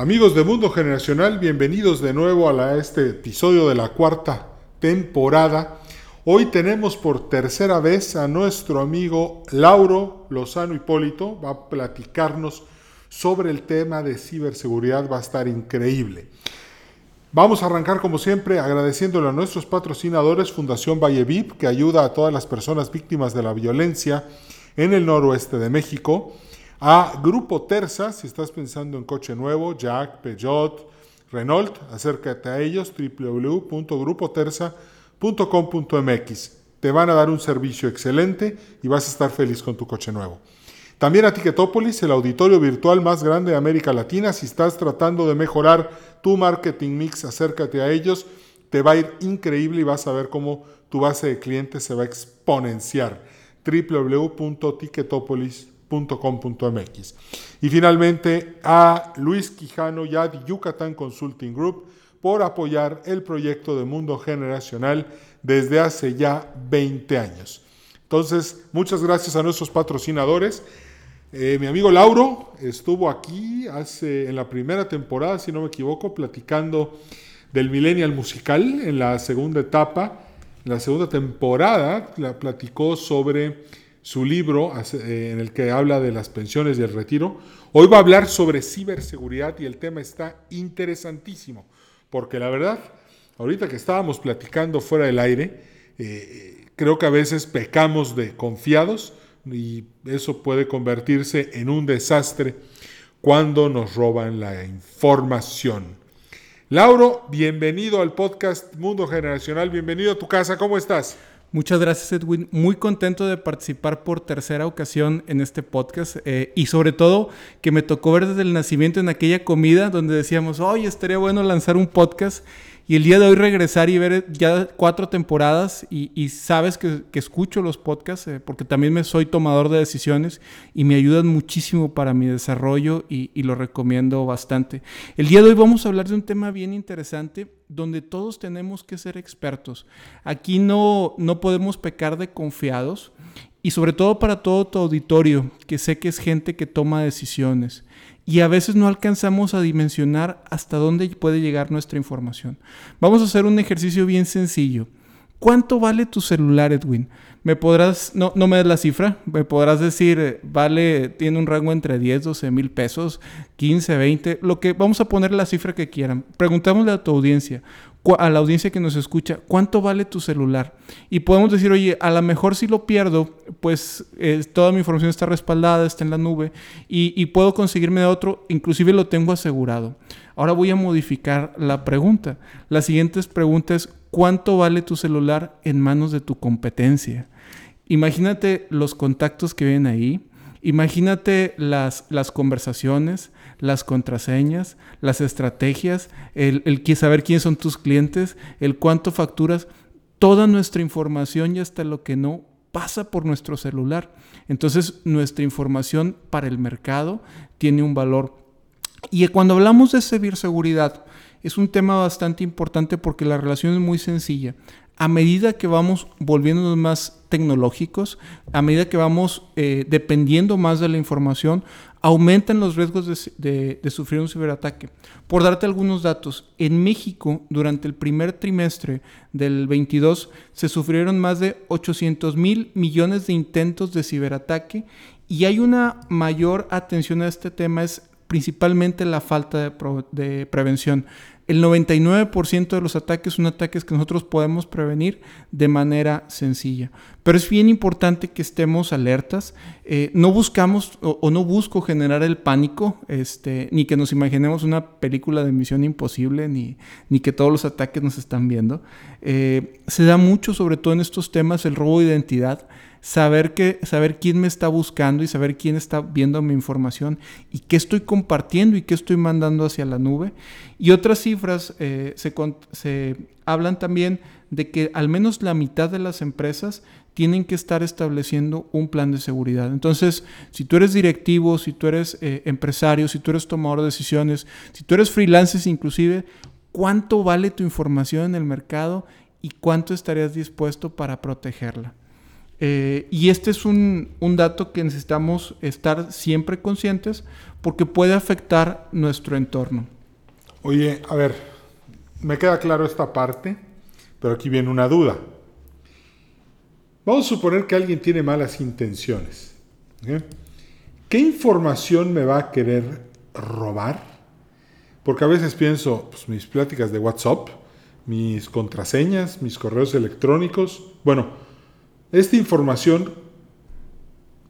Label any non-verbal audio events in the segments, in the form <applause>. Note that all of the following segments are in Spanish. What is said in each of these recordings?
Amigos de Mundo Generacional, bienvenidos de nuevo a este episodio de la cuarta temporada. Hoy tenemos por tercera vez a nuestro amigo Lauro Lozano Hipólito. Va a platicarnos sobre el tema de ciberseguridad. Va a estar increíble. Vamos a arrancar como siempre agradeciéndole a nuestros patrocinadores Fundación Valle VIP, que ayuda a todas las personas víctimas de la violencia en el noroeste de México a Grupo Terza, si estás pensando en coche nuevo, Jack, Peugeot, Renault, acércate a ellos, www.grupoterza.com.mx. Te van a dar un servicio excelente y vas a estar feliz con tu coche nuevo. También a Ticketopolis, el auditorio virtual más grande de América Latina. Si estás tratando de mejorar tu marketing mix, acércate a ellos. Te va a ir increíble y vas a ver cómo tu base de clientes se va a exponenciar. www.ticketopolis.com .com.mx. Y finalmente a Luis Quijano y a Yucatán Consulting Group por apoyar el proyecto de Mundo Generacional desde hace ya 20 años. Entonces, muchas gracias a nuestros patrocinadores. Eh, mi amigo Lauro estuvo aquí hace en la primera temporada, si no me equivoco, platicando del Millennial Musical en la segunda etapa. La segunda temporada la platicó sobre su libro eh, en el que habla de las pensiones y el retiro. Hoy va a hablar sobre ciberseguridad y el tema está interesantísimo, porque la verdad, ahorita que estábamos platicando fuera del aire, eh, creo que a veces pecamos de confiados y eso puede convertirse en un desastre cuando nos roban la información. Lauro, bienvenido al podcast Mundo Generacional, bienvenido a tu casa, ¿cómo estás? Muchas gracias Edwin, muy contento de participar por tercera ocasión en este podcast eh, y sobre todo que me tocó ver desde el nacimiento en aquella comida donde decíamos, oye, estaría bueno lanzar un podcast y el día de hoy regresar y ver ya cuatro temporadas y, sabes que, escucho los podcasts eh, porque también me soy tomador de decisiones y me ayudan muchísimo para mi desarrollo y, y lo recomiendo bastante. El día de hoy vamos a hablar de un tema bien interesante donde todos tenemos que ser expertos. Aquí no, no podemos pecar de confiados y sobre todo para todo tu auditorio, que sé que es gente que toma decisiones y a veces no alcanzamos a dimensionar hasta dónde puede llegar nuestra información. Vamos a hacer un ejercicio bien sencillo. ¿Cuánto vale tu celular, Edwin? Me podrás, no, no me des la cifra, me podrás decir, eh, vale, tiene un rango entre 10, 12 mil pesos, 15, 20, lo que, vamos a poner la cifra que quieran. Preguntámosle a tu audiencia, a la audiencia que nos escucha, ¿cuánto vale tu celular? Y podemos decir, oye, a lo mejor si lo pierdo, pues eh, toda mi información está respaldada, está en la nube y, puedo conseguirme otro, inclusive lo tengo asegurado. Ahora voy a modificar la pregunta. La siguiente pregunta es, ¿cuánto vale tu celular en manos de tu competencia? Imagínate los contactos que vienen ahí, imagínate las, las conversaciones, las contraseñas, las estrategias, el, el saber quiénes son tus clientes, el cuánto facturas, toda nuestra información y hasta lo que no pasa por nuestro celular. Entonces nuestra información para el mercado tiene un valor. Y cuando hablamos de ciberseguridad, es un tema bastante importante porque la relación es muy sencilla a medida que vamos volviéndonos más tecnológicos, a medida que vamos eh, dependiendo más de la información, aumentan los riesgos de, sufrir un ciberataque. Por darte algunos datos, en México durante el primer trimestre del 22 se sufrieron más de 800 mil millones de intentos de ciberataque y hay una mayor atención a este tema, es principalmente la falta de, prevención. El 99% de los ataques son ataques que nosotros podemos prevenir de manera sencilla. Pero es bien importante que estemos alertas. Eh, no buscamos o, no busco generar el pánico, este, ni que nos imaginemos una película de misión imposible, ni, ni que todos los ataques nos están viendo. Eh, se da mucho, sobre todo en estos temas, el robo de identidad saber, que, saber quién me está buscando y saber quién está viendo mi información y qué estoy compartiendo y qué estoy mandando hacia la nube. Y otras cifras eh, se, hablan también de que al menos la mitad de las empresas tienen que estar estableciendo un plan de seguridad. Entonces, si tú eres directivo, si tú eres eh, empresario, si tú eres tomador de decisiones, si tú eres freelancer inclusive, ¿cuánto vale tu información en el mercado y cuánto estarías dispuesto para protegerla? Eh, y este es un, dato que necesitamos estar siempre conscientes porque puede afectar nuestro entorno. Oye, a ver, me queda claro esta parte, pero aquí viene una duda. Vamos a suponer que alguien tiene malas intenciones. ¿Qué información me va a querer robar? Porque a veces pienso, pues mis pláticas de WhatsApp, mis contraseñas, mis correos electrónicos, bueno, esta información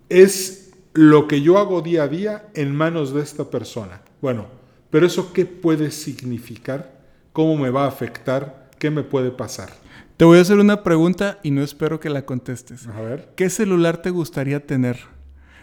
es lo que yo hago día a día en manos de esta persona. Bueno, pero eso qué puede significar? ¿Cómo me va a afectar? ¿Qué me puede pasar? Te voy a hacer una pregunta y no espero que la contestes. A ver. ¿Qué celular te gustaría tener?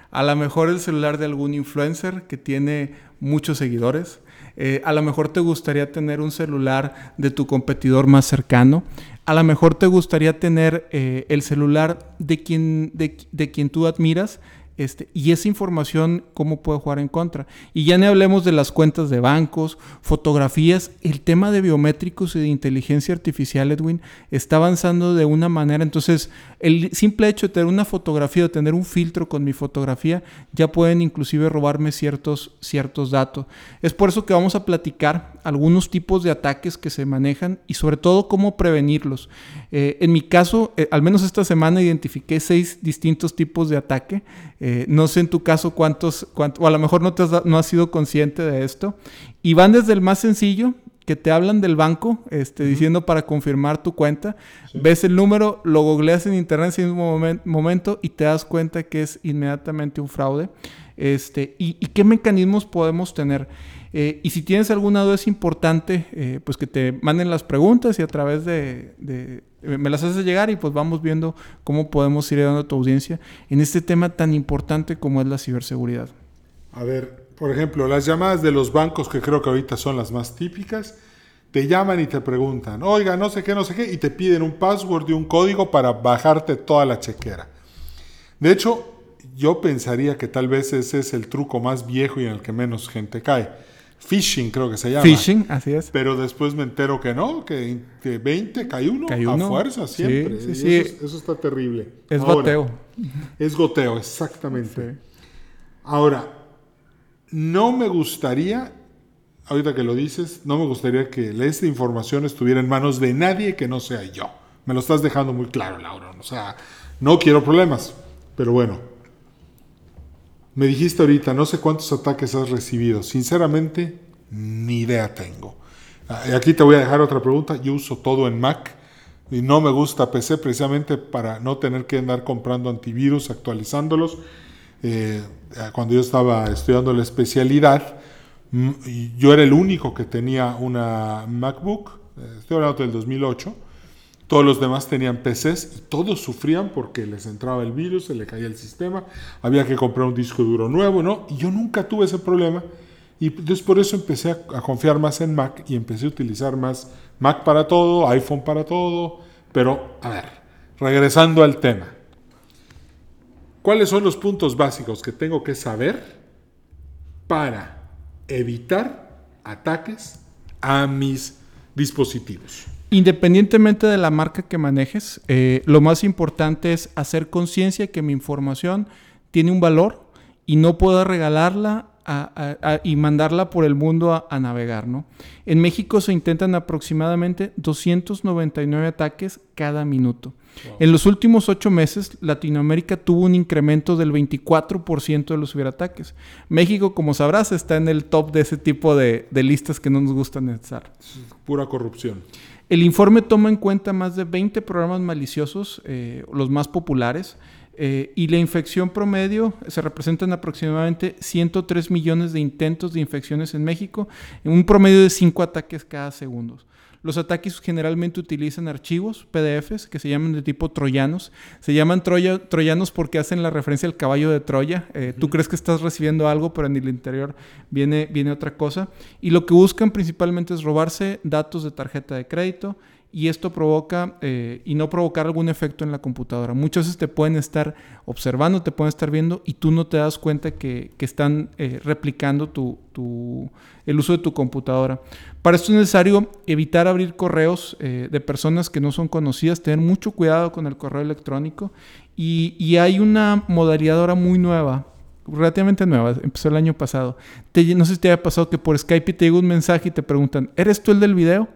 A lo mejor el celular de algún influencer que tiene muchos seguidores. Eh, a lo mejor te gustaría tener un celular de tu competidor más cercano a lo mejor te gustaría tener eh, el celular de quien, de, de quien tú admiras este, y esa información, ¿cómo puede jugar en contra? Y ya no hablemos de las cuentas de bancos, fotografías. El tema de biométricos y de inteligencia artificial, Edwin, está avanzando de una manera. Entonces, el simple hecho de tener una fotografía, de tener un filtro con mi fotografía, ya pueden inclusive robarme ciertos, ciertos datos. Es por eso que vamos a platicar algunos tipos de ataques que se manejan y sobre todo cómo prevenirlos. Eh, en mi caso, eh, al menos esta semana identifiqué seis distintos tipos de ataque. Eh, no sé en tu caso cuántos, o a lo mejor no, te has, no has sido consciente de esto. Y van desde el más sencillo, que te hablan del banco, este, diciendo para confirmar tu cuenta. Ves el número, lo googleas en internet en un momento y te das cuenta que es inmediatamente un fraude. Este, y, qué mecanismos podemos tener? Eh, y si tienes alguna duda es importante eh, pues que te manden las preguntas y a través de, me las haces llegar y pues vamos viendo cómo podemos ir dando a tu audiencia en este tema tan importante como es la ciberseguridad. A ver, por ejemplo, las llamadas de los bancos, que creo que ahorita son las más típicas, te llaman y te preguntan, oiga, no sé qué, no sé qué, y te piden un password y un código para bajarte toda la chequera. De hecho, yo pensaría que tal vez ese es el truco más viejo y en el que menos gente cae Phishing creo que se llama. Phishing, así es. Pero después me entero que no, que, 20 cae uno, a fuerza siempre. Sí, sí, Eso, está terrible. Es goteo. Es goteo, exactamente. Ahora, no me gustaría, ahorita que lo dices, no me gustaría que esta información estuviera en manos de nadie que no sea yo. Me lo estás dejando muy claro, Laura. O sea, no quiero problemas, pero bueno, me dijiste ahorita, no sé cuántos ataques has recibido. Sinceramente, ni idea tengo. Ah, aquí te voy a dejar otra pregunta. Yo uso todo en Mac y no me gusta PC precisamente para no tener que andar comprando antivirus, actualizándolos. Eh, cuando yo estaba estudiando la especialidad, mm, yo era el único que tenía una MacBook, eh, estoy hablando del 2008, todos los demás tenían PCs y todos sufrían porque les entraba el virus, se le caía el sistema, había que comprar un disco duro nuevo, ¿no? Y yo nunca tuve ese problema. Y entonces por eso empecé a, confiar más en Mac y empecé a utilizar más Mac para todo, iPhone para todo. Pero, a ver, regresando al tema. ¿Cuáles son los puntos básicos que tengo que saber para evitar ataques a mis dispositivos? Independientemente de la marca que manejes, eh, lo más importante es hacer conciencia que mi información tiene un valor y no puedo regalarla y mandarla por el mundo a, navegar. ¿no? En México se intentan aproximadamente 299 ataques cada minuto. En los últimos ocho meses, Latinoamérica tuvo un incremento del 24% de los ciberataques. México, como sabrás, está en el top de ese tipo de, listas que no nos gustan estar. Pura corrupción. El informe toma en cuenta más de 20 programas maliciosos, eh, los más populares, eh, y la infección promedio se representan aproximadamente 103 millones de intentos de infecciones en México, en un promedio de 5 ataques cada segundo. Los ataques generalmente utilizan archivos, PDFs, que se llaman de tipo troyanos. Se llaman troyanos porque hacen la referencia al caballo de Troya. Eh, tú crees que estás recibiendo algo, pero en el interior viene, viene otra cosa. Y lo que buscan principalmente es robarse datos de tarjeta de crédito, y esto provoca eh, y no provocar algún efecto en la computadora. Muchas veces te pueden estar observando, te pueden estar viendo y tú no te das cuenta que, están eh, replicando tu, el uso de tu computadora. Para esto es necesario evitar abrir correos eh, de personas que no son conocidas, tener mucho cuidado con el correo electrónico y, hay una modalidad ahora muy nueva relativamente nueva, empezó el año pasado. no sé si te haya pasado que por Skype te llega un mensaje y te preguntan, ¿eres tú el del video?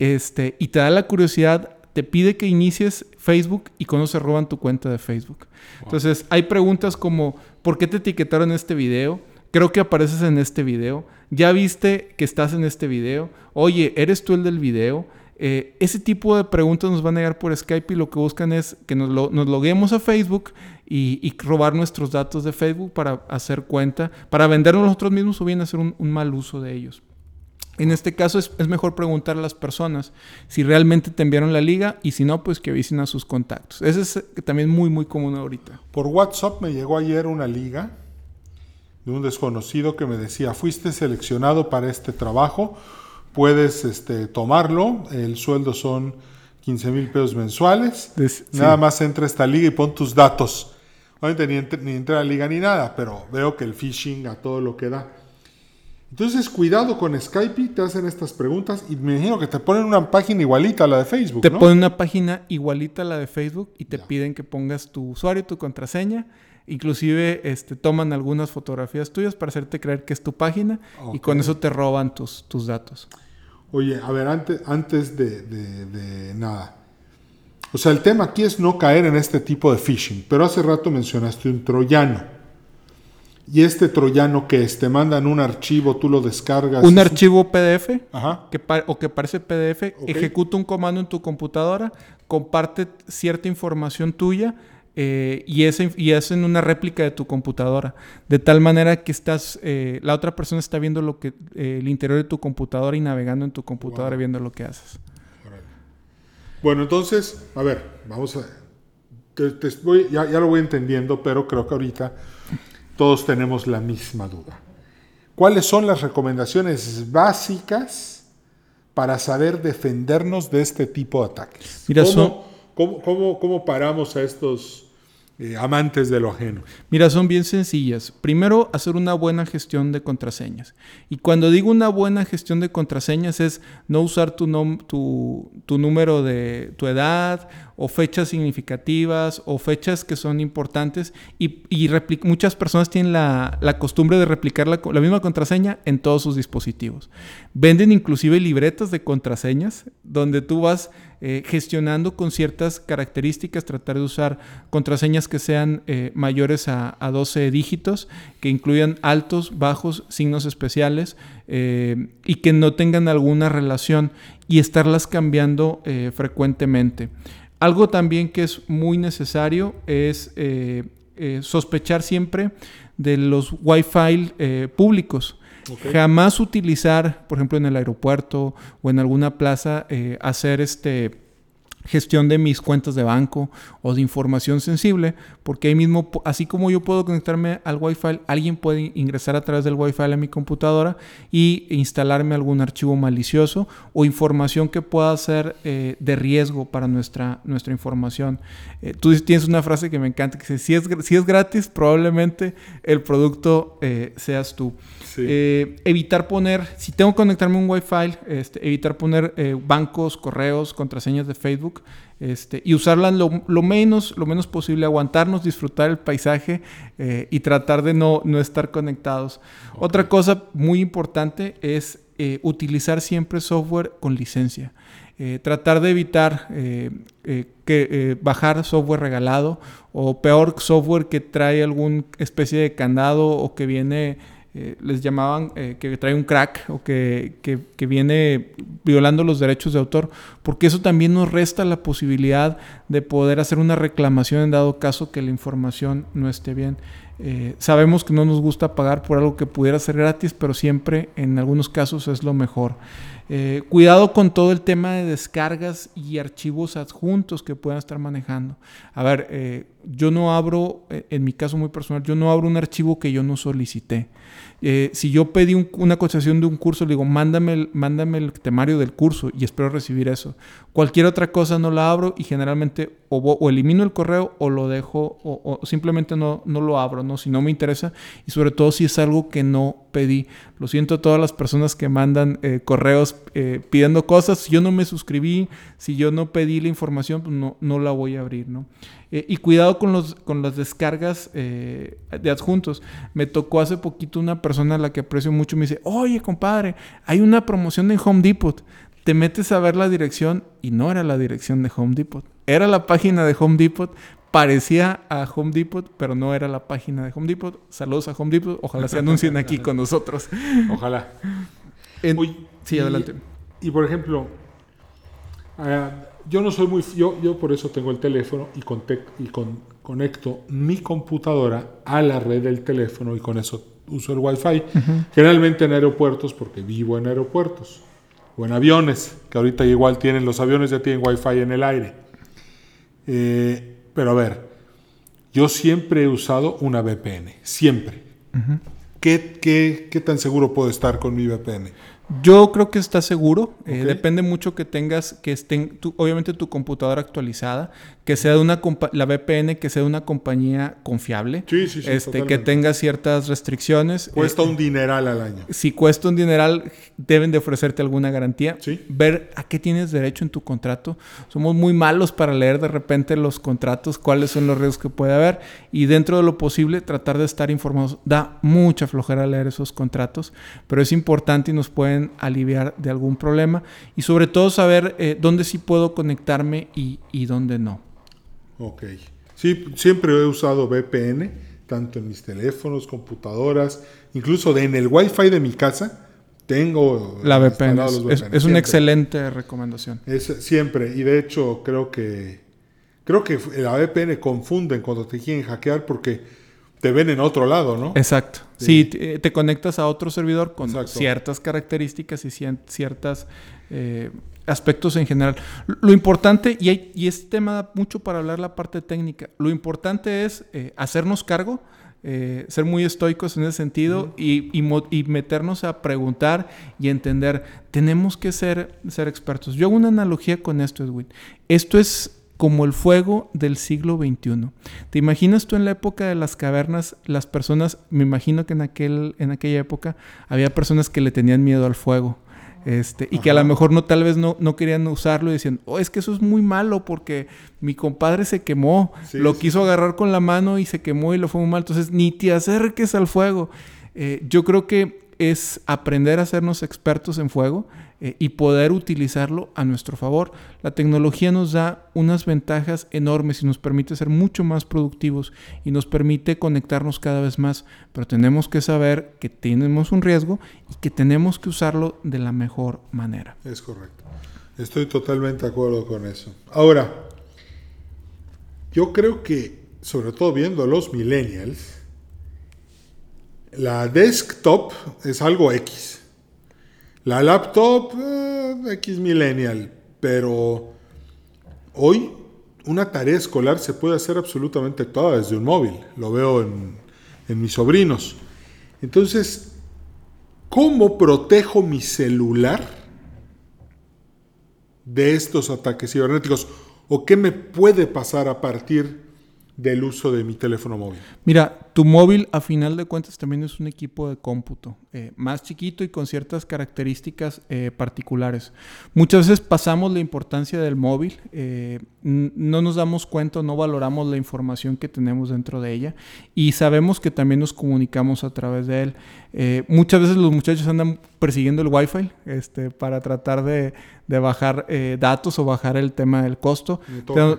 Este, y te da la curiosidad, te pide que inicies Facebook y cuando se roban tu cuenta de Facebook. Entonces, hay preguntas como, ¿por qué te etiquetaron en este video? Creo que apareces en este video. ¿Ya viste que estás en este video? Oye, ¿eres tú el del video? Eh, ese tipo de preguntas nos van a llegar por Skype y lo que buscan es que nos, loguemos a Facebook y, robar nuestros datos de Facebook para hacer cuenta, para vendernos nosotros mismos o bien hacer un mal uso de ellos. En este caso es, mejor preguntar a las personas si realmente te enviaron la liga y si no, pues que avisen a sus contactos. Eso es también muy, muy común ahorita. Por WhatsApp me llegó ayer una liga de un desconocido que me decía, fuiste seleccionado para este trabajo, puedes este, tomarlo, el sueldo son 15 mil pesos mensuales, nada más entra a esta liga y pon tus datos. Obviamente ni, ni entra a la liga ni nada, pero veo que el phishing a todo lo que da. Entonces, cuidado con Skype, te hacen estas preguntas y me imagino que te ponen una página igualita a la de Facebook. Te ponen una página igualita a la de Facebook y te piden que pongas tu usuario, tu contraseña. Inclusive este, toman algunas fotografías tuyas para hacerte creer que es tu página y con eso te roban tus, tus datos. Oye, a ver, antes, antes de, de nada. O sea, el tema aquí es no caer en este tipo de phishing, pero hace rato mencionaste un troyano. ¿Y este troyano que es? Te mandan un archivo, tú lo descargas. Un archivo PDF Que o que parece PDF, ejecuta un comando en tu computadora, comparte cierta información tuya eh, y, es, y hacen una réplica de tu computadora. De tal manera que estás, eh, la otra persona está viendo lo que, eh, el interior de tu computadora y navegando en tu computadora viendo lo que haces. Bueno, entonces, a ver, vamos a... voy, ya, ya lo voy entendiendo, pero creo que ahorita todos tenemos la misma duda. ¿Cuáles son las recomendaciones básicas para saber defendernos de este tipo de ataques? Mira, cómo paramos a estos eh, amantes de lo ajeno? Mira, son bien sencillas. Primero, hacer una buena gestión de contraseñas. Y cuando digo una buena gestión de contraseñas es no usar tu, tu, tu número de tu edad o fechas significativas o fechas que son importantes y, y muchas personas tienen la, costumbre de replicar la, misma contraseña en todos sus dispositivos. Venden inclusive libretas de contraseñas donde tú vas eh, gestionando con ciertas características, tratar de usar contraseñas que sean eh, mayores a, 12 dígitos, que incluyan altos, bajos, signos especiales eh, y que no tengan alguna relación y estarlas cambiando frecuentemente. Algo también que es muy necesario es sospechar siempre de los Wi-Fi públicos. Jamás utilizar, por ejemplo, en el aeropuerto o en alguna plaza, eh, hacer este gestión de mis cuentas de banco o de información sensible, porque ahí mismo, así como yo puedo conectarme al Wi-Fi, alguien puede ingresar a través del Wi-Fi a mi computadora y instalarme algún archivo malicioso o información que pueda ser eh, de riesgo para nuestra, nuestra información. Eh, tú tienes una frase que me encanta, que dice, si es, si es gratis, probablemente el producto eh, seas tú. Evitar poner, si tengo que conectarme a un Wi-Fi, este, evitar poner bancos, correos, contraseñas de Facebook, este, y usarla lo, menos, lo menos posible, aguantarnos, disfrutar el paisaje eh, y tratar de no, no estar conectados. Otra cosa muy importante es eh, utilizar siempre software con licencia. Eh, tratar de evitar que, bajar software regalado o peor software que trae alguna especie de candado o que viene eh, les llamaban eh, que trae un crack o que, que, viene violando los derechos de autor, porque eso también nos resta la posibilidad de poder hacer una reclamación en dado caso que la información no esté bien. Eh, sabemos que no nos gusta pagar por algo que pudiera ser gratis, pero siempre en algunos casos es lo mejor. cuidado con todo el tema de descargas y archivos adjuntos que puedan estar manejando. A ver, yo no abro, en mi caso muy personal, yo no abro un archivo que yo no solicité. Eh, si yo pedí una cotización de un curso, le digo, mándame el, mándame el temario del curso y espero recibir eso. Cualquier otra cosa no la abro y generalmente o, elimino el correo o lo dejo o, simplemente no, no lo abro, ¿no? Si no me interesa y sobre todo si es algo que no pedí. Lo siento a todas las personas que mandan eh, correos eh, pidiendo cosas. Si yo no me suscribí, si yo no pedí la información, pues no, no la voy a abrir, ¿no? Eh, y cuidado con, los, con las descargas eh, de adjuntos. Me tocó hace poquito una persona a la que aprecio mucho me dice, oye compadre, hay una promoción en Home Depot. Te metes a ver la dirección y no era la dirección de Home Depot. Era la página de Home Depot, parecía a Home Depot, pero no era la página de Home Depot. Saludos a Home Depot. Ojalá se anuncien aquí <laughs> con nosotros. Ojalá. sí, adelante. Y por ejemplo, ah, yo no soy muy... Yo, yo por eso tengo el teléfono y, y con, conecto mi computadora a la red del teléfono y con eso uso el Wi-Fi. Generalmente en aeropuertos porque vivo en aeropuertos. O en aviones, que ahorita igual tienen, los aviones ya tienen Wi-Fi en el aire. Eh, pero a ver, yo siempre he usado una VPN, siempre. ¿Qué, qué, qué tan seguro puedo estar con mi VPN? Yo creo que está seguro. Eh, depende mucho que tengas, que estén, obviamente tu computadora actualizada, que sea de una la VPN que sea de una compañía confiable. Sí, sí, sí. Este, que tenga ciertas restricciones. Cuesta eh, un dineral al año. Si cuesta un dineral, deben de ofrecerte alguna garantía. Ver a qué tienes derecho en tu contrato. Somos muy malos para leer de repente los contratos, cuáles son los riesgos que puede haber. Y dentro de lo posible, tratar de estar informados. Da mucha flojera leer esos contratos, pero es importante y nos pueden aliviar de algún problema. Y sobre todo saber eh, dónde sí puedo conectarme y, y dónde no. Ok. Sí, siempre he usado VPN, tanto en mis teléfonos, computadoras, incluso en el Wi-Fi de mi casa. Tengo la VPN. Es, una excelente recomendación. Es siempre. Y de hecho, creo que creo que la VPN confunden cuando te quieren hackear porque te ven en otro lado, ¿no? Exacto. Sí, te, conectas a otro servidor con ciertas características y ciertas eh, aspectos en general. Lo importante, y, hay, y este tema da mucho para hablar la parte técnica, lo importante es eh, hacernos cargo, eh, ser muy estoicos en ese sentido y, y, meternos a preguntar y entender. Tenemos que ser, ser expertos. Yo hago una analogía con esto, Edwin. Esto es como el fuego del siglo XXI. ¿Te imaginas tú en la época de las cavernas, las personas, me imagino que en, aquel, en aquella época había personas que le tenían miedo al fuego? Este, y que a lo mejor no, tal vez no, no querían usarlo y decían, oh, es que eso es muy malo porque mi compadre se quemó, lo quiso agarrar con la mano y se quemó y lo fue muy mal, entonces ni te acerques al fuego. Eh, yo creo que es aprender a hacernos expertos en fuego eh, y poder utilizarlo a nuestro favor. La tecnología nos da unas ventajas enormes y nos permite ser mucho más productivos y nos permite conectarnos cada vez más, pero tenemos que saber que tenemos un riesgo y que tenemos que usarlo de la mejor manera. Es correcto. Estoy totalmente de acuerdo con eso. Ahora, yo creo que, sobre todo viendo a los millennials, la desktop es algo X. La laptop, eh, X millennial, pero hoy una tarea escolar se puede hacer absolutamente toda desde un móvil. Lo veo en, en mis sobrinos. Entonces, ¿cómo protejo mi celular de estos ataques cibernéticos? ¿O qué me puede pasar a partir del uso de mi teléfono móvil? Mira, tu móvil a final de cuentas también es un equipo de cómputo, eh, más chiquito y con ciertas características eh, particulares. Muchas veces pasamos la importancia del móvil, eh, no nos damos cuenta, no valoramos la información que tenemos dentro de ella y sabemos que también nos comunicamos a través de él. muchas veces los muchachos andan persiguiendo el wifi este, para tratar de, de bajar datos o bajar el tema del costo.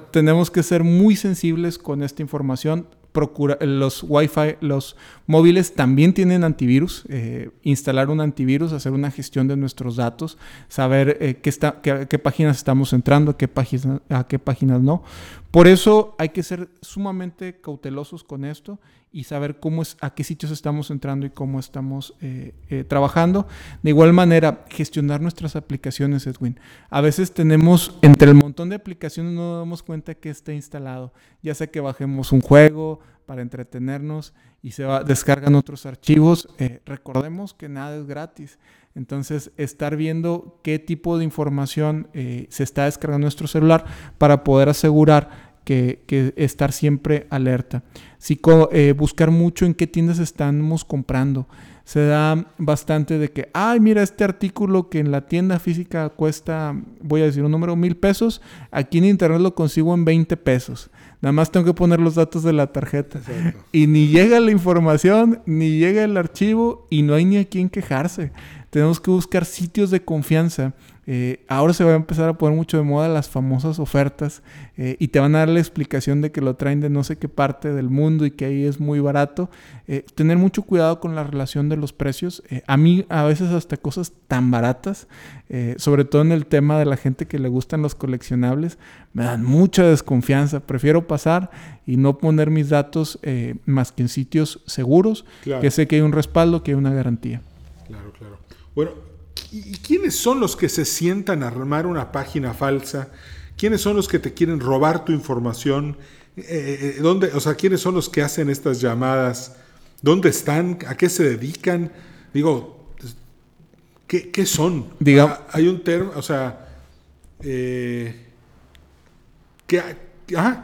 tenemos que ser muy sensibles con esta información procura, los Wi-Fi, los móviles también tienen antivirus. Eh, instalar un antivirus, hacer una gestión de nuestros datos, saber eh, qué, está, qué, páginas estamos entrando, qué páginas, a qué páginas no. Por eso hay que ser sumamente cautelosos con esto y saber cómo es, a qué sitios estamos entrando y cómo estamos eh, eh, trabajando. De igual manera, gestionar nuestras aplicaciones, Edwin. A veces tenemos, entre el montón de aplicaciones, no nos damos cuenta que está instalado. Ya sea que bajemos un juego para entretenernos y se va, descargan otros archivos. Eh, recordemos que nada es gratis. Entonces, estar viendo qué tipo de información se está descargando nuestro celular para poder asegurar que, estar siempre alerta. Eh, buscar mucho en qué tiendas estamos comprando. Se da bastante de que, ay, mira, este artículo que en la tienda física cuesta, voy a decir un número, mil pesos, aquí en internet lo consigo en 20 pesos. Nada más tengo que poner los datos de la tarjeta. Y ni llega la información, ni llega el archivo y no hay ni a quién quejarse. Tenemos que buscar sitios de confianza eh, ahora se va a empezar a poner mucho de moda las famosas ofertas eh, y te van a dar la explicación de que lo traen de no sé qué parte del mundo y que ahí es muy barato. Eh, tener mucho cuidado con la relación de los precios. a mí a veces hasta cosas tan baratas, sobre todo en el tema de la gente que le gustan los coleccionables, me dan mucha desconfianza. Prefiero pasar y no poner mis datos más que en sitios seguros, que sé que hay un respaldo, que hay una garantía. Claro, claro. Bueno, ¿Y quiénes son los que se sientan a armar una página falsa? ¿Quiénes son los que te quieren robar tu información? Eh, eh, eh, ¿dónde, o sea, ¿quiénes son los que hacen estas llamadas? ¿Dónde están? ¿A qué se dedican? Digo, ¿qué, qué son? Diga, hay un término, o sea, ¿qué,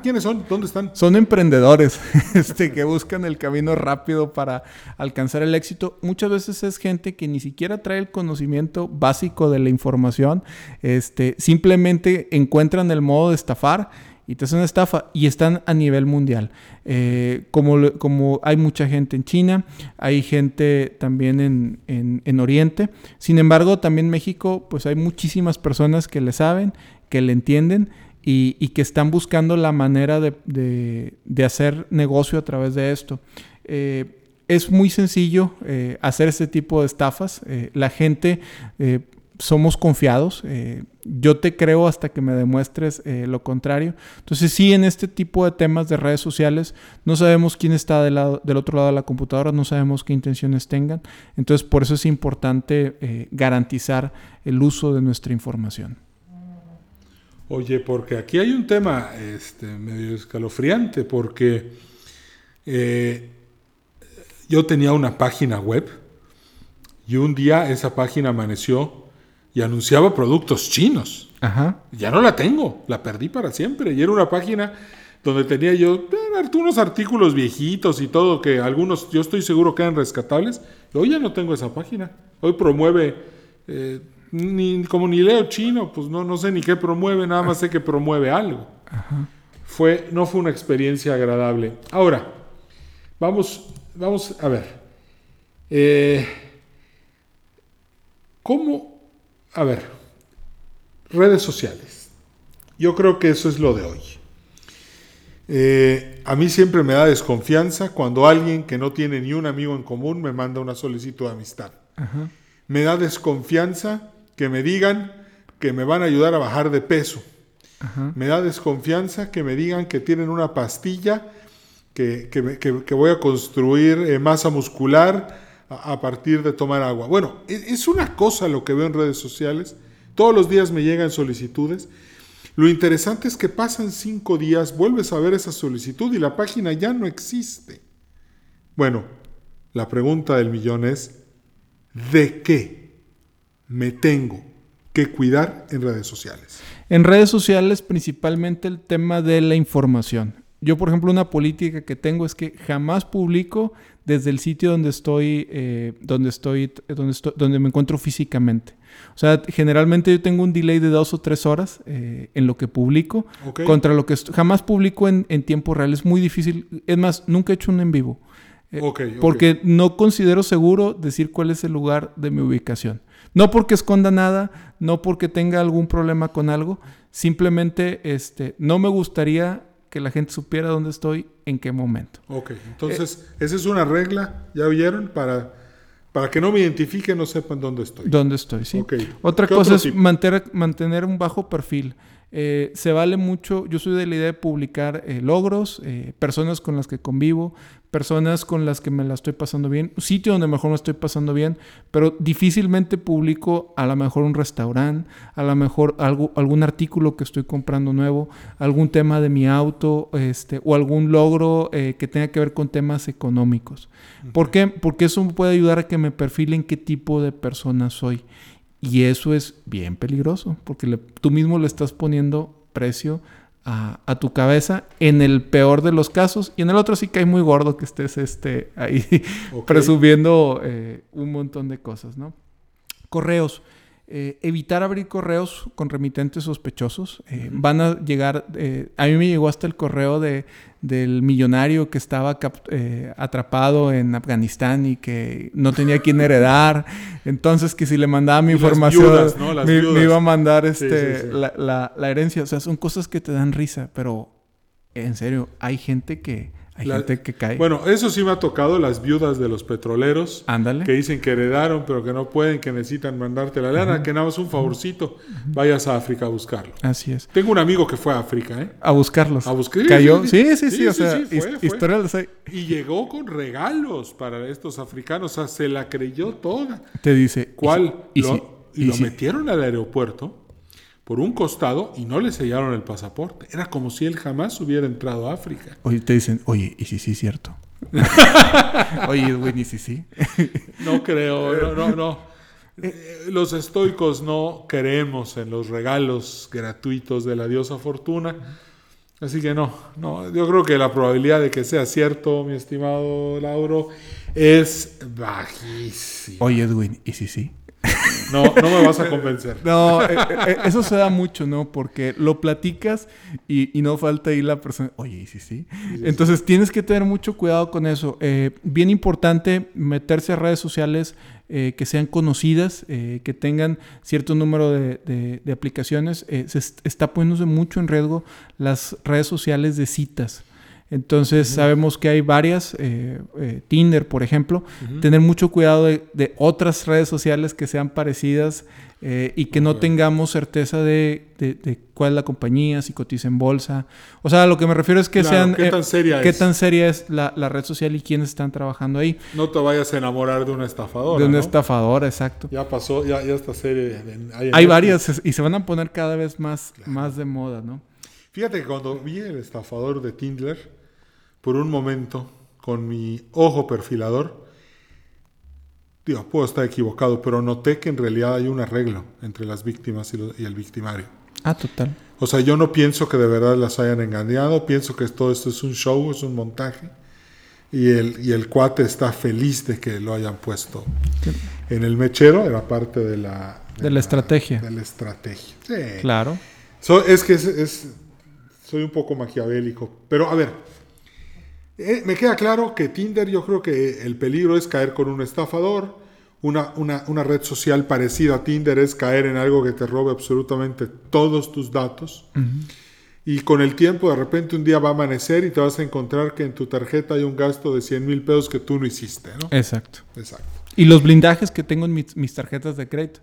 ¿quiénes son? ¿Dónde están? Son emprendedores <laughs> este, que buscan el camino rápido para alcanzar el éxito. Muchas veces es gente que ni siquiera trae el conocimiento básico de la información. Este, simplemente encuentran el modo de estafar y te hacen una estafa y están a nivel mundial. Eh, como, como hay mucha gente en China, hay gente también en, en, Oriente. Sin embargo, también en México, pues hay muchísimas personas que le saben, que le entienden y, que están buscando la manera de, hacer negocio a través de esto. Eh, es muy sencillo eh, hacer este tipo de estafas. Eh, la gente somos confiados. yo te creo hasta que me demuestres lo contrario. Entonces sí, en este tipo de temas de redes sociales no sabemos quién está del, lado, del otro lado de la computadora, no sabemos qué intenciones tengan. Entonces por eso es importante garantizar el uso de nuestra información. Oye, porque aquí hay un tema este, medio escalofriante, porque eh, yo tenía una página web y un día esa página amaneció y anunciaba productos chinos. Ajá. Ya no la tengo, la perdí para siempre. Y era una página donde tenía yo eh, unos artículos viejitos y todo, que algunos yo estoy seguro que eran rescatables. Hoy ya no tengo esa página. Hoy promueve... Eh, ni, como ni leo chino, pues no, no sé ni qué promueve, nada más sé que promueve algo. Fue, no fue una experiencia agradable. Ahora, vamos, vamos a ver. Eh, ¿Cómo? A ver, redes sociales. Yo creo que eso es lo de hoy. Eh, a mí siempre me da desconfianza cuando alguien que no tiene ni un amigo en común me manda una solicitud de amistad. Me da desconfianza que me digan que me van a ayudar a bajar de peso. Me da desconfianza que me digan que tienen una pastilla que, voy a construir eh, masa muscular a, partir de tomar agua. Bueno, es, es una cosa lo que veo en redes sociales. Todos los días me llegan solicitudes. Lo interesante es que pasan cinco días, vuelves a ver esa solicitud y la página ya no existe. Bueno, la pregunta del millón es, ¿de qué? Me tengo que cuidar en redes sociales? En redes sociales principalmente el tema de la información. yo, por ejemplo, una política que tengo es que jamás publico desde el sitio donde estoy, eh, donde estoy, donde estoy, donde me encuentro físicamente. O sea, generalmente yo tengo un delay de dos o tres horas eh, en lo que publico Ok. contra lo que jamás publico en, en tiempo real. Es muy difícil. Es más, nunca he hecho un en vivo. Eh, Ok, ok. Porque no considero seguro decir cuál es el lugar de mi ubicación. No porque esconda nada, no porque tenga algún problema con algo, simplemente este, no me gustaría que la gente supiera dónde estoy, en qué momento. Ok, entonces, esa es una regla, ¿ya vieron? Para, para que no me identifiquen, no sepan dónde estoy. ¿Dónde estoy? ¿sí? Ok. Otra ¿Qué cosa es mantener, mantener un bajo perfil. Eh, se vale mucho, yo soy de la idea de publicar eh, logros, eh, personas con las que convivo, personas con las que me la estoy pasando bien, un sitio donde mejor me estoy pasando bien, pero difícilmente publico a lo mejor un restaurante, a lo mejor algo, algún artículo que estoy comprando nuevo, algún tema de mi auto, este, o algún logro que tenga que ver con temas económicos. ¿Por qué? Porque eso me puede ayudar a que me perfilen qué tipo de persona soy. Y eso es bien peligroso, porque le- tú mismo le estás poniendo precio a, a tu cabeza en el peor de los casos. Y en el otro sí que hay muy gordo que estés este, ahí <laughs> presumiendo eh, un montón de cosas, ¿no? Correos. Eh, evitar abrir correos con remitentes sospechosos. Eh, Van a llegar, eh, a mí me llegó hasta el correo de, del millonario que estaba eh, atrapado en Afganistán y que no tenía quien heredar. <laughs> Entonces que si le mandaba mi Y las información, viudas, ¿no? Las me, iba a mandar Sí, este, sí, sí. La, la- la herencia. O sea, son cosas que te dan risa, pero en serio, hay gente que, hay La- gente que cae. Bueno, eso sí me ha tocado, las viudas de los petroleros. Ándale. Que dicen que heredaron, pero que no pueden, que necesitan mandarte la lana, que nada más un favorcito, vayas a África a buscarlo. Así es. Tengo un amigo que fue a África, ¿eh? A buscarlos. A buscar- ¿Cayó? sí, Sí, sí, sí, sí. sí, o sea, fue, fue. Y llegó con regalos para estos africanos, o sea, se la creyó toda. Te dice. ¿Cuál? Y lo, si- y y lo si- metieron al aeropuerto por un costado y no le sellaron el pasaporte. Era como si él jamás hubiera entrado a África. Oye, te dicen, oye, y si sí es cierto. <laughs> oye, güey, y si sí. <laughs> No creo, no, no, no. Eh, Los estoicos no creemos en los regalos gratuitos de la diosa Fortuna. Así que no, no, yo creo que la probabilidad de que sea cierto, mi estimado Lauro, es bajísima. Oye, Edwin, y si sí. No, no me vas a convencer. No, eh, eh, eso se da mucho, ¿no? Porque lo platicas y, y no falta ahí la persona, oye, ¿y si sí? Entonces tienes que tener mucho cuidado con eso. Eh, bien importante meterse a redes sociales eh, que sean conocidas, eh, que tengan cierto número de, de- de aplicaciones. Eh, se est- está poniéndose mucho en riesgo las redes sociales de citas. Entonces sabemos que hay varias, eh, eh, Tinder por ejemplo, tener mucho cuidado de, de otras redes sociales que sean parecidas eh, y que no tengamos certeza de, de- de cuál es la compañía, si cotiza en bolsa. O sea, lo que me refiero es que Claro, sean... ¿qué tan seria qué es? tan seria es la, la red social y quiénes están trabajando ahí. No te vayas a enamorar de una estafadora. de una ¿no? estafadora, exacto. Ya pasó, ya, ya esta serie. hay varias y se van a poner cada vez más, más de moda, ¿no? Fíjate que cuando vi el estafador de Tindler, por un momento, con mi ojo perfilador, digo, puedo estar equivocado, pero noté que en realidad hay un arreglo entre las víctimas y, lo- y el victimario. Ah, total. O sea, yo no pienso que de verdad las hayan engañado, pienso que todo esto es un show, es un montaje. Y el, y el cuate está feliz de que lo hayan puesto en el mechero, era parte de la... De la estrategia. De la estrategia. Sí. Claro. So- es que es, es- soy un poco maquiavélico. Pero a ver, eh, me queda claro que Tinder, yo creo que el peligro es caer con un estafador. Una, una, una red social parecida a Tinder es caer en algo que te robe absolutamente todos tus datos. Y con el tiempo, de repente, un día va a amanecer y te vas a encontrar que en tu tarjeta hay un gasto de 100 mil pesos que tú no hiciste, ¿no? Exacto. Exacto. Y los blindajes que tengo en mis, mis tarjetas de crédito.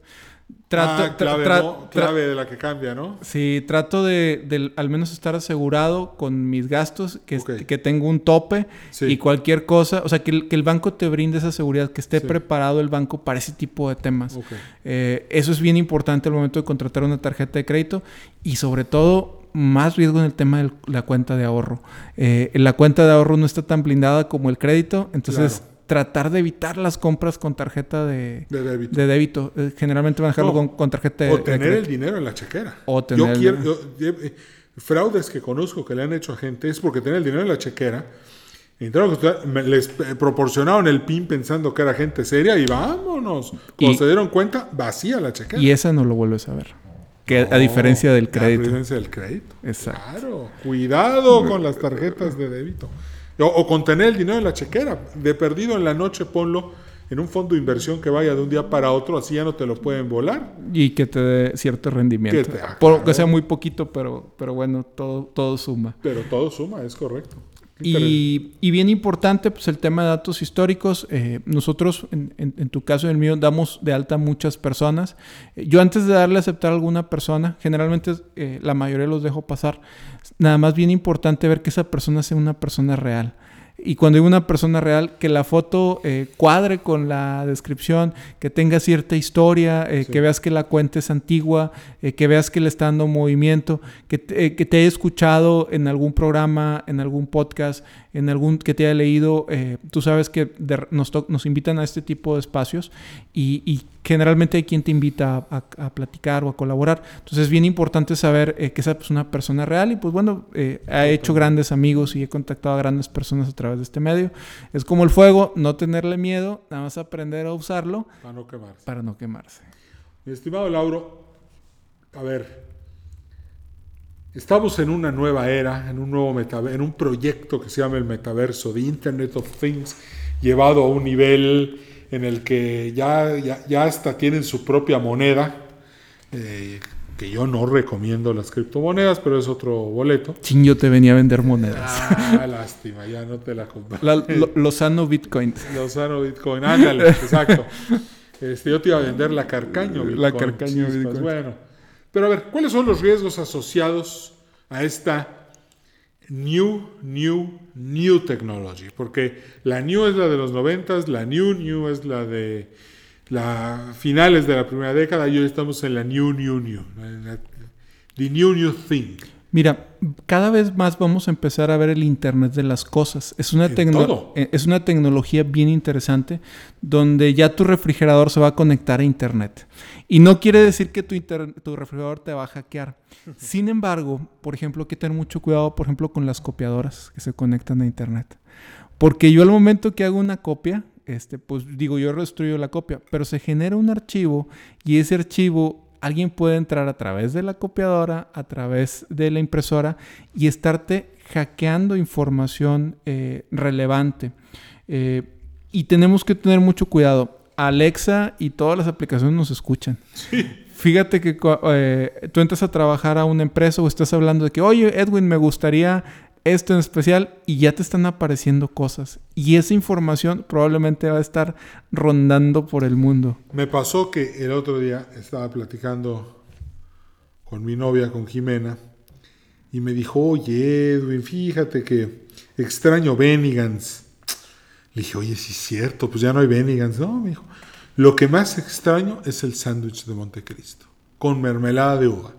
Trato, Ah, clave, tra- ¿no? tra- clave de la que cambia, ¿no? Sí, trato de, de al menos estar asegurado con mis gastos, que, tengo un tope Sí. y cualquier cosa, o sea, que el, que el banco te brinde esa seguridad, que esté Sí. preparado el banco para ese tipo de temas. Eh, eso es bien importante al momento de contratar una tarjeta de crédito y sobre todo más riesgo en el tema de la cuenta de ahorro. Eh, la cuenta de ahorro no está tan blindada como el crédito, entonces Claro. Tratar de evitar las compras con tarjeta de, De débito. de débito. Eh, generalmente manejarlo No. con, con tarjeta de, O tener el dinero en la chequera. O tener yo el quiero, yo- eh, fraudes que conozco que le han hecho a gente es porque tenía el dinero en la chequera. Entraron, me- les eh, proporcionaron el PIN pensando que era gente seria y vámonos. Cuando Y- se dieron cuenta, vacía la chequera. Y esa no lo vuelves a ver. Que a diferencia del A crédito. diferencia del crédito. Exacto. Claro, cuidado con las tarjetas de débito. O, o con tener el dinero en la chequera. De perdido en la noche, ponlo en un fondo de inversión que vaya de un día para otro, así ya no te lo pueden volar. Y que te dé cierto rendimiento. Que te- ah, Por- que sea muy poquito, pero, pero bueno, todo, todo suma. Pero todo suma, es correcto. Y, y bien importante, pues el tema de datos históricos. Eh, nosotros, en, en- en tu caso y en el mío, damos de alta a muchas personas. Eh, yo antes de darle a aceptar a alguna persona, generalmente eh, la mayoría los dejo pasar. Nada más bien importante ver que esa persona sea una persona real. Y cuando digo una persona real, que la foto eh, cuadre con la descripción, que tenga cierta historia, eh, Sí. que veas que la cuenta es antigua, eh, que veas que le está dando movimiento, que te, que te haya escuchado en algún programa, en algún podcast, en algún que te haya leído. eh, tú sabes que de- nos, nos invitan a este tipo de espacios y, y generalmente hay quien te invita a, a- a platicar o a colaborar. Entonces es bien importante saber eh, que esa es una persona real y pues bueno, eh, ha hecho grandes amigos y he contactado a grandes personas a través de este medio. Es como el fuego, no tenerle miedo, nada más aprender a usarlo Para no quemarse. para no quemarse. Mi estimado Lauro, a ver, estamos en una nueva era, en un nuevo metaverso, en un proyecto que se llama el metaverso, de Internet of Things, llevado a un nivel en el que ya, ya, ya hasta tienen su propia moneda, eh, que yo no recomiendo las criptomonedas, pero es otro boleto. Chin, yo te venía a vender monedas. Ah, <laughs> lástima, ya no te la compré. La, lo- Lozano Bitcoin. Lozano Bitcoin, ándale, exacto. <laughs> Este, yo te iba a vender la Carcaño Bitcoin. La Carcaño Bitcoin. Bueno, pero a ver, ¿cuáles son los riesgos asociados a esta new, new, new technology? Porque la new es la de los noventas, la new, new es la de la finales de la primera década y hoy estamos en la new, new, new. The new, new thing. Mira, cada vez más vamos a empezar a ver el Internet de las cosas. Es una, En tecno- todo. eh, es una tecnología bien interesante donde ya tu refrigerador se va a conectar a Internet. Y no quiere decir que tu, tu refrigerador te va a hackear. <laughs> Sin embargo, por ejemplo, hay que tener mucho cuidado, por ejemplo, con las copiadoras que se conectan a Internet. Porque yo al momento que hago una copia, este, pues digo, yo destruyo la copia, pero se genera un archivo y ese archivo alguien puede entrar a través de la copiadora, a través de la impresora y estarte hackeando información eh, relevante. Eh, y tenemos que tener mucho cuidado. Alexa y todas las aplicaciones nos escuchan. Fíjate que eh, tú entras a trabajar a una empresa o estás hablando de que, oye, Edwin, me gustaría esto en especial y ya te están apareciendo cosas. Y esa información probablemente va a estar rondando por el mundo. Me pasó que el otro día estaba platicando con mi novia, con Jimena, y me dijo, oye Edwin, fíjate que extraño Benigans. Le dije, oye, sí es cierto, pues ya no hay Benigans. No, me dijo, lo que más extraño es el sándwich de Montecristo, con mermelada de uva.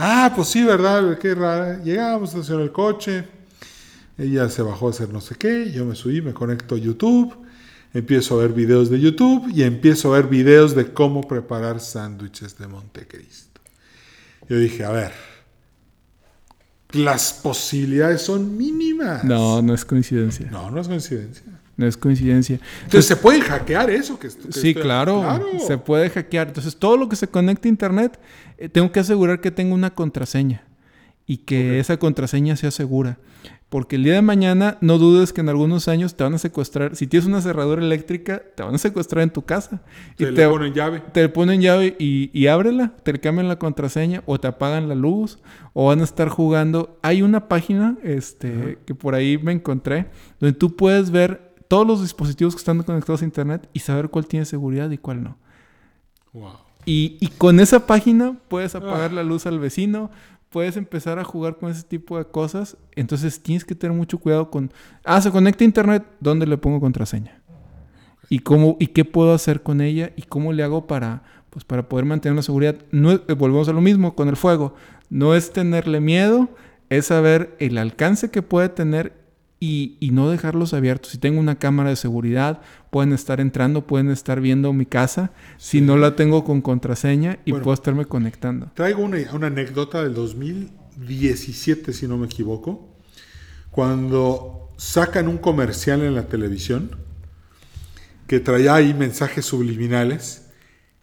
Ah, pues sí, ¿verdad? Qué rara. Llegamos, estacionó el coche, ella se bajó a hacer no sé qué, yo me subí, me conecto a YouTube, empiezo a ver videos de YouTube y empiezo a ver videos de cómo preparar sándwiches de Montecristo. Yo dije, a ver, las posibilidades son mínimas. No, no es coincidencia. No, no es coincidencia. No es coincidencia. Entonces, ¿se puede hackear eso? Que que Sí, estoy- claro, Se puede hackear. Entonces, todo lo que se conecte a Internet, eh, tengo que asegurar que tenga una contraseña y que esa contraseña sea segura. Porque el día de mañana, no dudes que en algunos años te van a secuestrar. Si tienes una cerradura eléctrica, te van a secuestrar en tu casa. Y Te te, le ponen llave. te ponen llave y, y ábrela, te cambian la contraseña o te apagan la luz o van a estar jugando. Hay una página este, que por ahí me encontré donde tú puedes ver todos los dispositivos que están conectados a internet y saber cuál tiene seguridad y cuál no. Wow. Y, y con esa página puedes apagar la luz al vecino, puedes empezar a jugar con ese tipo de cosas. Entonces tienes que tener mucho cuidado con, ah, se conecta a internet, ¿dónde le pongo contraseña? ¿Y, cómo, ¿Y qué puedo hacer con ella? ¿Y cómo le hago para, pues, para poder mantener la seguridad? No eh, volvemos a lo mismo con el fuego. No es tenerle miedo, es saber el alcance que puede tener y, y no dejarlos abiertos. Si tengo una cámara de seguridad, pueden estar entrando, pueden estar viendo mi casa. Si no la tengo con contraseña y Bueno. puedo estarme conectando. Traigo una, una anécdota del 17, si no me equivoco, cuando sacan un comercial en la televisión que traía ahí mensajes subliminales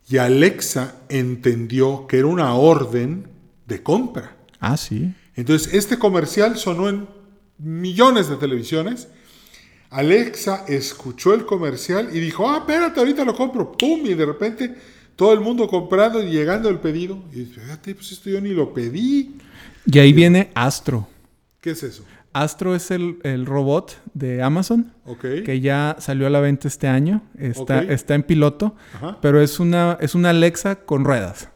y Alexa entendió que era una orden de compra. Ah, sí. Entonces, este comercial sonó en millones de televisiones. Alexa escuchó el comercial y dijo, ah, espérate, ahorita lo compro. ¡Pum! Y de repente todo el mundo comprando y llegando el pedido. Y fíjate, pues esto yo ni lo pedí. Y ahí viene Astro. ¿Qué es eso? Astro es el, el robot de Amazon que ya salió a la venta este año. Está, está en piloto, Ajá. pero es una, es una Alexa con ruedas.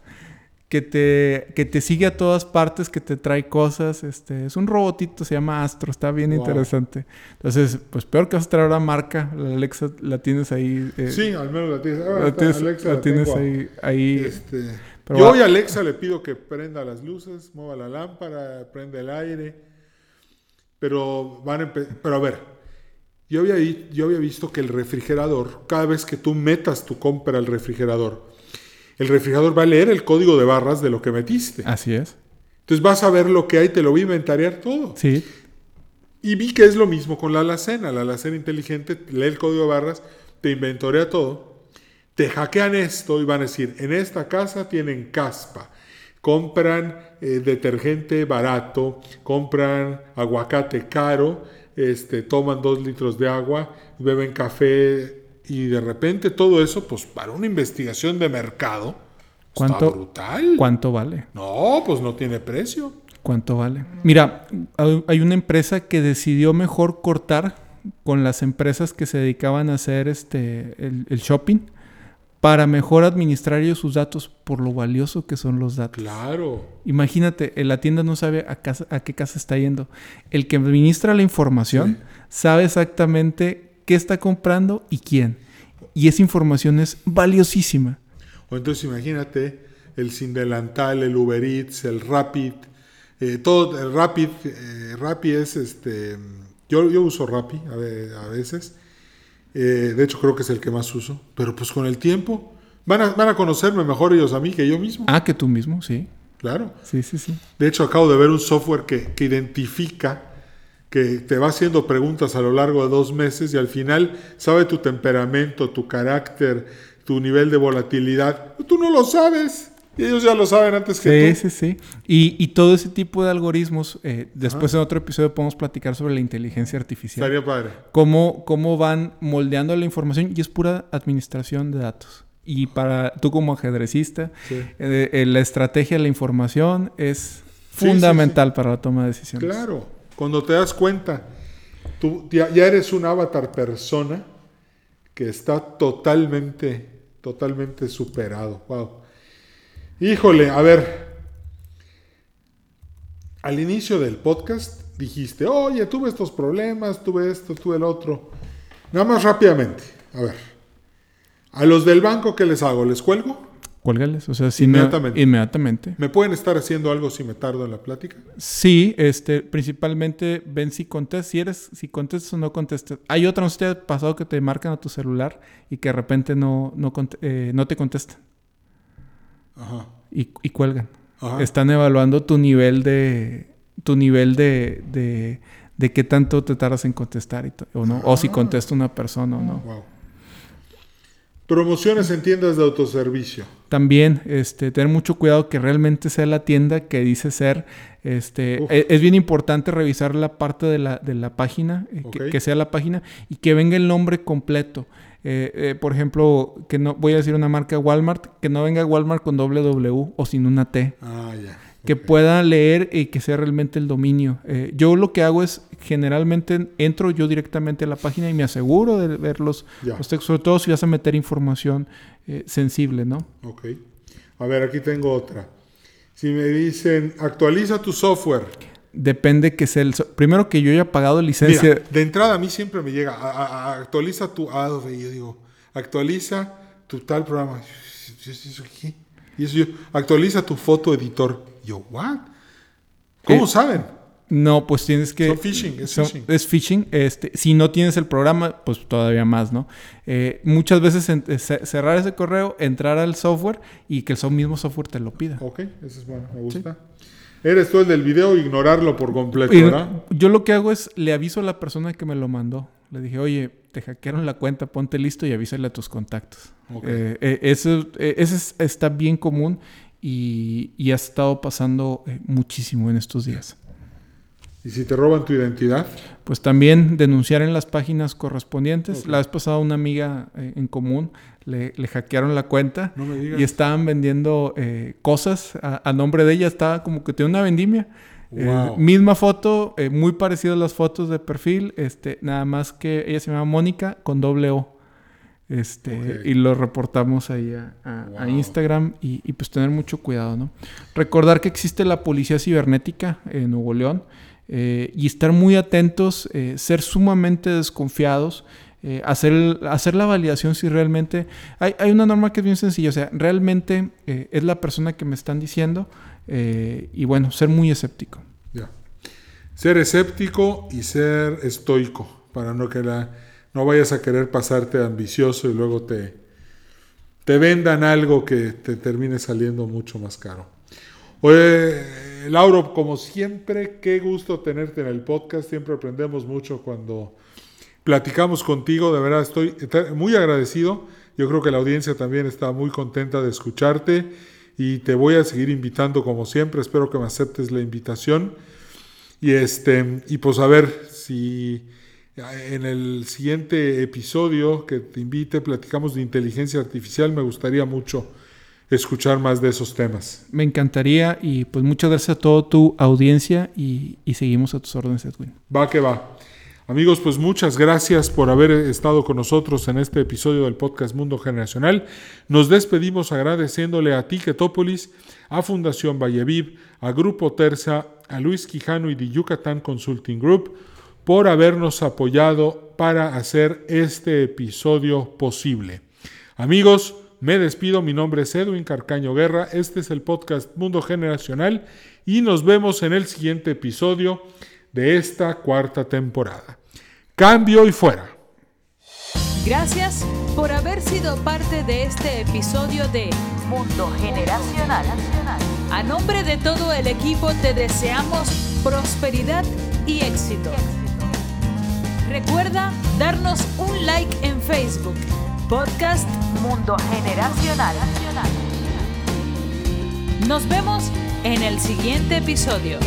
Que te, que te sigue a todas partes, que te trae cosas. Este, es un robotito, se llama Astro, está bien Wow. interesante. Entonces, pues peor que vas a traer ahora marca, la Alexa la tienes ahí. eh, Sí, al menos la tienes. Ah, la tienes, Alexa la la tienes ahí. ahí. Este, Pero yo hoy a Alexa le pido que prenda las luces, mueva la lámpara, prenda el aire. Pero van a pero a ver, yo había, yo había visto que el refrigerador, cada vez que tú metas tu compra al refrigerador, el refrigerador va a leer el código de barras de lo que metiste. Así es. Entonces vas a ver lo que hay, te lo voy a inventariar todo. Sí. Y vi que es lo mismo con la alacena. La alacena inteligente lee el código de barras, te inventorea todo, te hackean esto y van a decir, en esta casa tienen caspa, compran eh, detergente barato, compran aguacate caro, este, toman dos litros de agua, beben café y de repente todo eso, pues para una investigación de mercado, ¿Cuánto- está brutal. ¿Cuánto vale? No, pues no tiene precio. ¿Cuánto vale? Mira, hay una empresa que decidió mejor cortar con las empresas que se dedicaban a hacer este el, el shopping para mejor administrar ellos sus datos por lo valioso que son los datos. Claro. Imagínate, eh, la tienda no sabe a, casa- a qué casa está yendo. El que administra la información sabe exactamente qué está comprando y quién. Y esa información es valiosísima. O entonces imagínate el sin delantal, el Uber Eats, el Rapid, eh, todo el Rapid, eh, Rapid es este, yo, yo uso Rapid a veces, Eh, de hecho creo que es el que más uso, pero pues con el tiempo van a, van a conocerme mejor ellos a mí que yo mismo, Ah, que tú mismo, sí. claro. Sí, sí, sí. De hecho acabo de ver un software que, que identifica que te va haciendo preguntas a lo largo de dos meses y al final sabe tu temperamento, tu carácter, tu nivel de volatilidad. Tú no lo sabes. Y ellos ya lo saben antes que Sí, tú. sí, sí. Y, y todo ese tipo de algoritmos, eh, después en otro episodio podemos platicar sobre la inteligencia artificial. Estaría padre. Cómo, cómo van moldeando la información y es pura administración de datos. Y para tú como ajedrecista, Sí. eh, eh, la estrategia de la información es Sí, fundamental para la toma de decisiones. Claro. Cuando te das cuenta, tú ya, eres un avatar persona que está totalmente, totalmente superado. Wow. Híjole, a ver. Al inicio del podcast dijiste, oye, tuve estos problemas, tuve esto, tuve el otro. Nada más rápidamente. A ver. A los del banco, ¿qué les hago? ¿Les cuelgo? Cuélgales, o sea, si me- Inmediatamente. ¿Me pueden estar haciendo algo si me tardo en la plática? Sí, este, principalmente ven si contestas, si eres, si contestas o no contestas. Hay otra, no sé si te ha pasado que te marcan a tu celular y que de repente no, no, eh, no te contestan Ajá. y, y cuelgan. Ajá. Están evaluando tu nivel de, tu nivel de, de, de qué tanto te tardas en contestar y o no, o si Ah. contesta una persona o no. Wow. Promociones en tiendas de autoservicio. También, este, tener mucho cuidado que realmente sea la tienda que dice ser. Este, e- es, bien importante revisar la parte de la, de la página, eh, que, sea la página y que venga el nombre completo. Eh, eh, por ejemplo, que no voy a decir una marca Walmart, que no venga Walmart con doble W o sin una T. Ah, ya. Que pueda leer y que sea realmente el dominio. Eh, yo lo que hago es, generalmente entro yo directamente a la página y me aseguro de ver los, textos, sobre todo si vas a meter información eh, sensible, ¿no? Ok. A ver, aquí tengo otra. Si me dicen, actualiza tu software. Depende que sea el... so- Primero que yo haya pagado licencia... Mira, de entrada a mí siempre me llega, a- a- a- actualiza tu Adobe. Y yo digo, actualiza tu tal programa. Y eso yo, actualiza tu foto editor. Yo, ¿what? ¿Cómo Eh, saben? No, pues tienes que... Son phishing, es son- phishing. es phishing. Este, si no tienes el programa, pues todavía más, ¿no? Eh, muchas veces en- eh, ce- cerrar ese correo, entrar al software y que el mismo software te lo pida. Ok, eso es bueno, me gusta. Eres tú el del video, ignorarlo por completo, Y ¿verdad? yo lo que hago es le aviso a la persona que me lo mandó. Le dije, oye, te hackearon la cuenta, ponte listo y avísale a tus contactos. Ok. Eh, eh, eso eh, ese es- está bien común y, y ha estado pasando eh, muchísimo en estos días. Y si te roban tu identidad, Pues también denunciar en las páginas correspondientes. Ok. La vez pasada una amiga eh, en común le, le hackearon la cuenta no me digas. y estaban vendiendo eh, cosas a, a nombre de ella. Estaba como que tenía una vendimia. Eh, misma foto, muy parecidas las fotos de perfil, este, nada más que ella se llama Mónica con doble O. Este. Y lo reportamos ahí a, a- a Wow. Instagram y, y, pues tener mucho cuidado, ¿no? Recordar que existe la policía cibernética en Nuevo León eh, y estar muy atentos, eh, ser sumamente desconfiados, eh, hacer, hacer la validación si realmente... Hay, hay una norma que es bien sencilla, o sea, realmente es la persona que me están diciendo y bueno, ser muy escéptico. Ya. Ser escéptico y ser estoico, para no que la, no vayas a querer pasarte ambicioso y luego te, te vendan algo que te termine saliendo mucho más caro. Oye, Lauro, como siempre, qué gusto tenerte en el podcast. Siempre aprendemos mucho cuando platicamos contigo. De verdad, estoy muy agradecido. Yo creo que la audiencia también está muy contenta de escucharte y te voy a seguir invitando como siempre. Espero que me aceptes la invitación. Y este, y pues a ver si en el siguiente episodio que te invite platicamos de inteligencia artificial. Me gustaría mucho escuchar más de esos temas. Me encantaría y pues muchas gracias a toda tu audiencia y, y seguimos a tus órdenes, Edwin. Va que va. Amigos, pues muchas gracias por haber estado con nosotros en este episodio del podcast Mundo Generacional. Nos despedimos agradeciéndole a Ticketopolis, a Fundación Valleviv, a Grupo Terza, a Luis Quijano y de Yucatán Consulting Group por habernos apoyado para hacer este episodio posible. Amigos, me despido. Mi nombre es Edwin Carcaño Guerra. Este es el podcast Mundo Generacional y nos vemos en el siguiente episodio de esta cuarta temporada. Cambio y fuera. Gracias por haber sido parte de este episodio de Mundo Generacional. A nombre de todo el equipo te deseamos prosperidad y éxito. Recuerda darnos un like en Facebook. Podcast Mundo Generacional. Nos vemos en el siguiente episodio.